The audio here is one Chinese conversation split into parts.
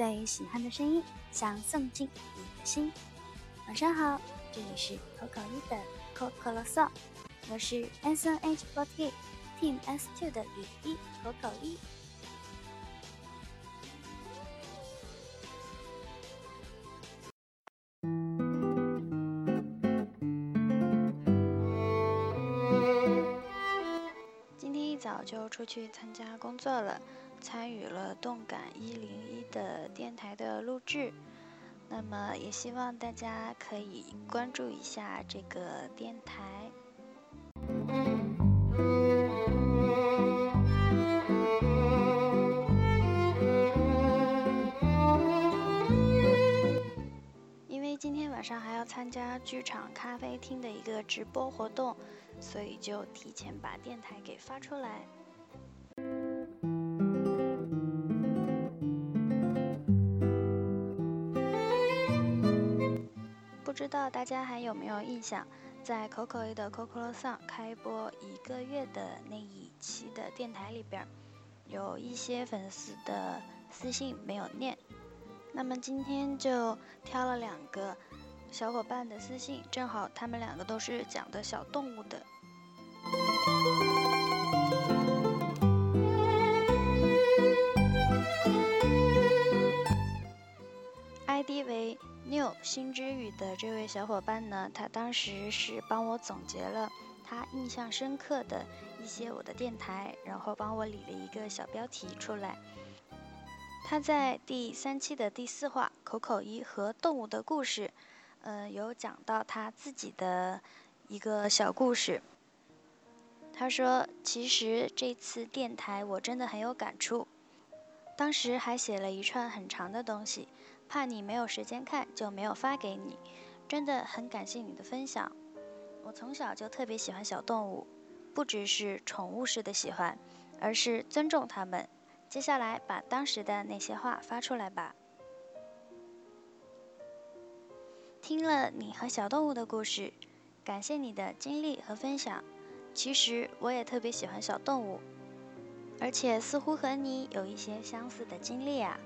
最喜欢的声音，想送进你的心。晚上好，这里是口口一的 Coco Song，我是 S N H forty Team S two 的雨一口口一。今天一早就出去参加工作了。参与了动感一零一的电台的录制，那么也希望大家可以关注一下这个电台。因为今天晚上还要参加剧场咖啡厅的一个直播活动，所以就提前把电台给发出来。不知道大家还有没有印象，在 Coco 的 Coco Song 开播一个月的那一期的电台里边，有一些粉丝的私信没有念。那么今天就挑了两个小伙伴的私信，正好他们两个都是讲的小动物的。New 新之语的这位小伙伴呢，他当时是帮我总结了他印象深刻的一些我的电台，然后帮我理了一个小标题出来。他在第三期的第四话“口口一和动物的故事”，呃，有讲到他自己的一个小故事。他说：“其实这次电台我真的很有感触，当时还写了一串很长的东西。”怕你没有时间看，就没有发给你。真的很感谢你的分享。我从小就特别喜欢小动物，不只是宠物式的喜欢，而是尊重它们。接下来把当时的那些话发出来吧。听了你和小动物的故事，感谢你的经历和分享。其实我也特别喜欢小动物，而且似乎和你有一些相似的经历啊。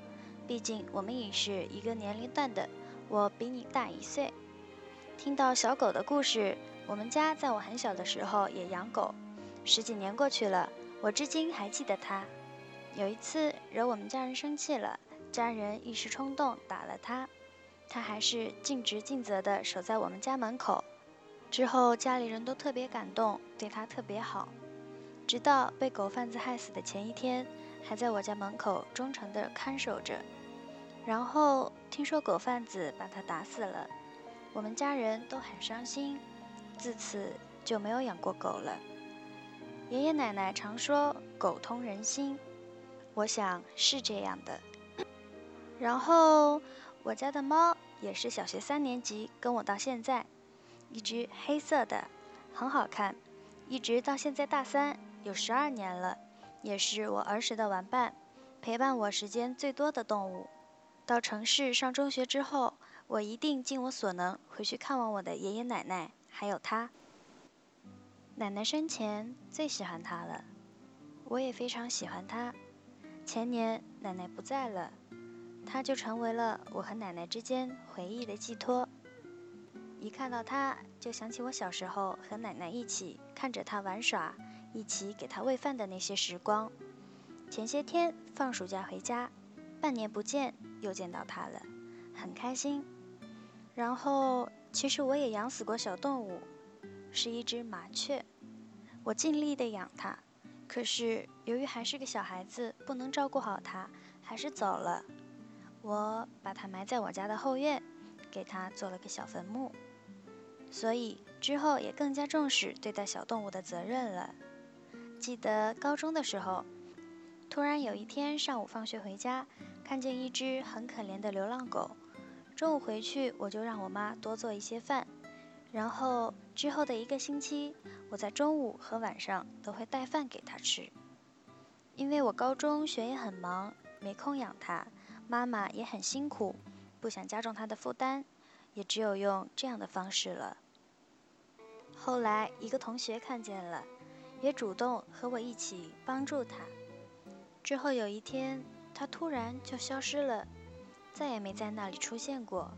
毕竟我们也是一个年龄段的，我比你大一岁。听到小狗的故事，我们家在我很小的时候也养狗，十几年过去了，我至今还记得它。有一次惹我们家人生气了，家人一时冲动打了它，它还是尽职尽责地守在我们家门口。之后家里人都特别感动，对它特别好，直到被狗贩子害死的前一天。还在我家门口忠诚地看守着，然后听说狗贩子把他打死了，我们家人都很伤心，自此就没有养过狗了。爷爷奶奶常说狗通人心，我想是这样的。然后我家的猫也是小学三年级跟我到现在，一只黑色的，很好看，一直到现在大三，有十二年了。也是我儿时的玩伴，陪伴我时间最多的动物。到城市上中学之后，我一定尽我所能回去看望我的爷爷奶奶，还有他。奶奶生前最喜欢他了，我也非常喜欢他。前年奶奶不在了，他就成为了我和奶奶之间回忆的寄托。一看到他，就想起我小时候和奶奶一起看着他玩耍。一起给他喂饭的那些时光。前些天放暑假回家，半年不见，又见到他了，很开心。然后，其实我也养死过小动物，是一只麻雀。我尽力的养它，可是由于还是个小孩子，不能照顾好它，还是走了。我把它埋在我家的后院，给它做了个小坟墓。所以之后也更加重视对待小动物的责任了。记得高中的时候，突然有一天上午放学回家，看见一只很可怜的流浪狗。中午回去，我就让我妈多做一些饭，然后之后的一个星期，我在中午和晚上都会带饭给它吃。因为我高中学业很忙，没空养它，妈妈也很辛苦，不想加重她的负担，也只有用这样的方式了。后来一个同学看见了。也主动和我一起帮助他。之后有一天，他突然就消失了。再也没在那里出现过，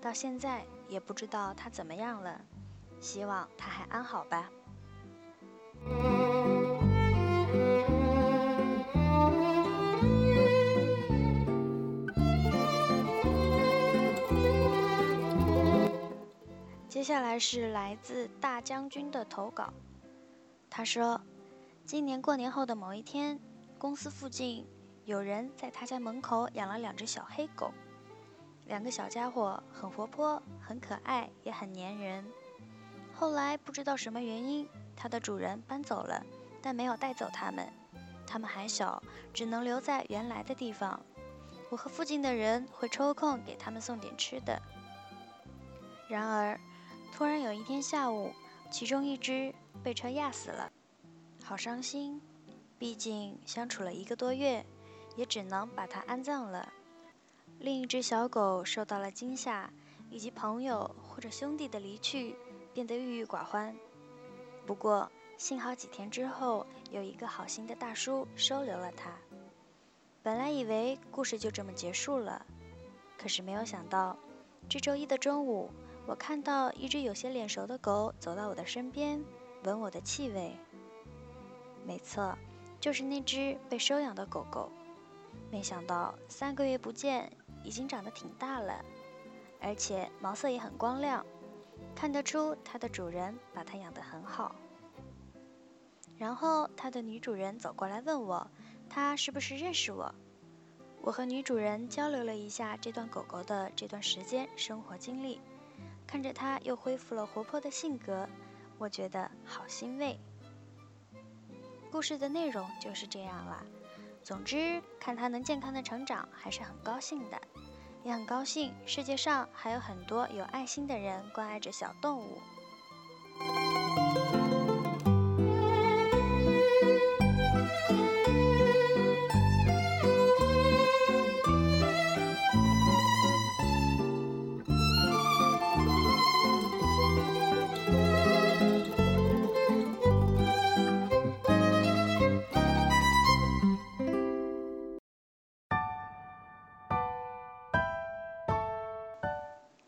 到现在也不知道他怎么样了。希望他还安好吧。接下来是来自大将军的投稿。他说，今年过年后的某一天，公司附近有人在他家门口养了两只小黑狗。两个小家伙很活泼，很可爱，也很粘人。后来不知道什么原因，它的主人搬走了，但没有带走它们。它们还小，只能留在原来的地方。我和附近的人会抽空给他们送点吃的。然而。突然有一天下午，其中一只被车压死了，好伤心。毕竟相处了一个多月，也只能把它安葬了。另一只小狗受到了惊吓，以及朋友或者兄弟的离去，变得郁郁寡欢。不过幸好几天之后，有一个好心的大叔收留了它。本来以为故事就这么结束了，可是没有想到，这周一的中午。我看到一只有些脸熟的狗走到我的身边，闻我的气味。没错，就是那只被收养的狗狗。没想到三个月不见，已经长得挺大了，而且毛色也很光亮，看得出它的主人把它养得很好。然后它的女主人走过来问我，它是不是认识我？我和女主人交流了一下这段狗狗的这段时间生活经历。看着它又恢复了活泼的性格，我觉得好欣慰。故事的内容就是这样啦。总之，看它能健康的成长，还是很高兴的，也很高兴世界上还有很多有爱心的人关爱着小动物。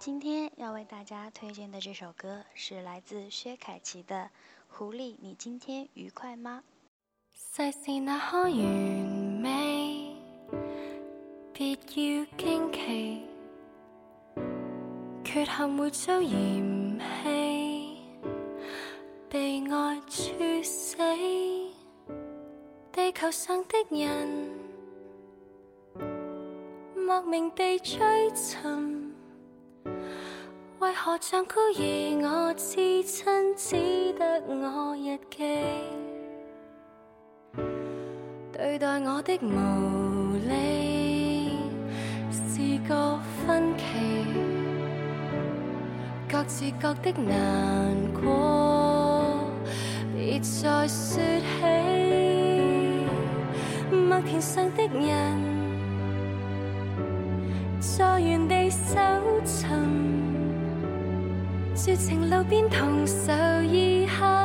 今天要为大家推荐的这首歌是来自薛凯琪的《狐狸》，你今天愉快吗？世事那可完美，别要惊奇，缺陷会遭嫌弃，被爱处死，地球上的人莫名地追寻。为何像孤儿我至亲，只得我日记？对待我的无理是个分歧，各自各的难过，别再说起。麦田上的人在原地搜寻。说情路边同受一刻，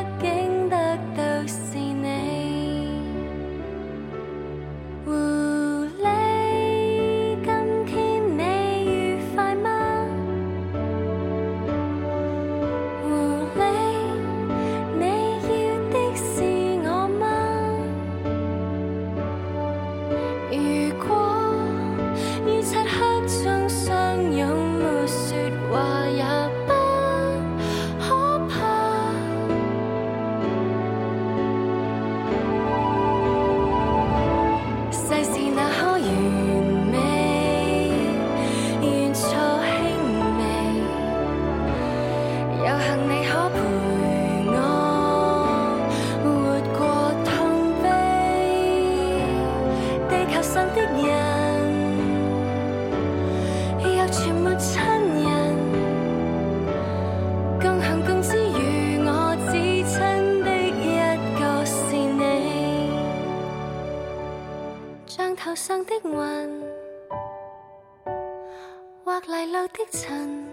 像头上的云，或泥路的尘，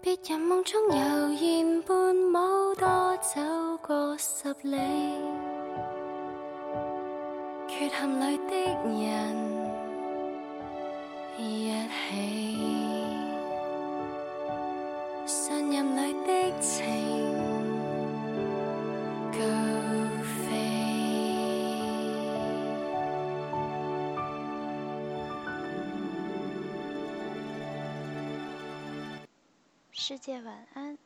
别人梦中悠然伴舞，多走过十里。缺陷里的人，一起，信任里的情世界晚安。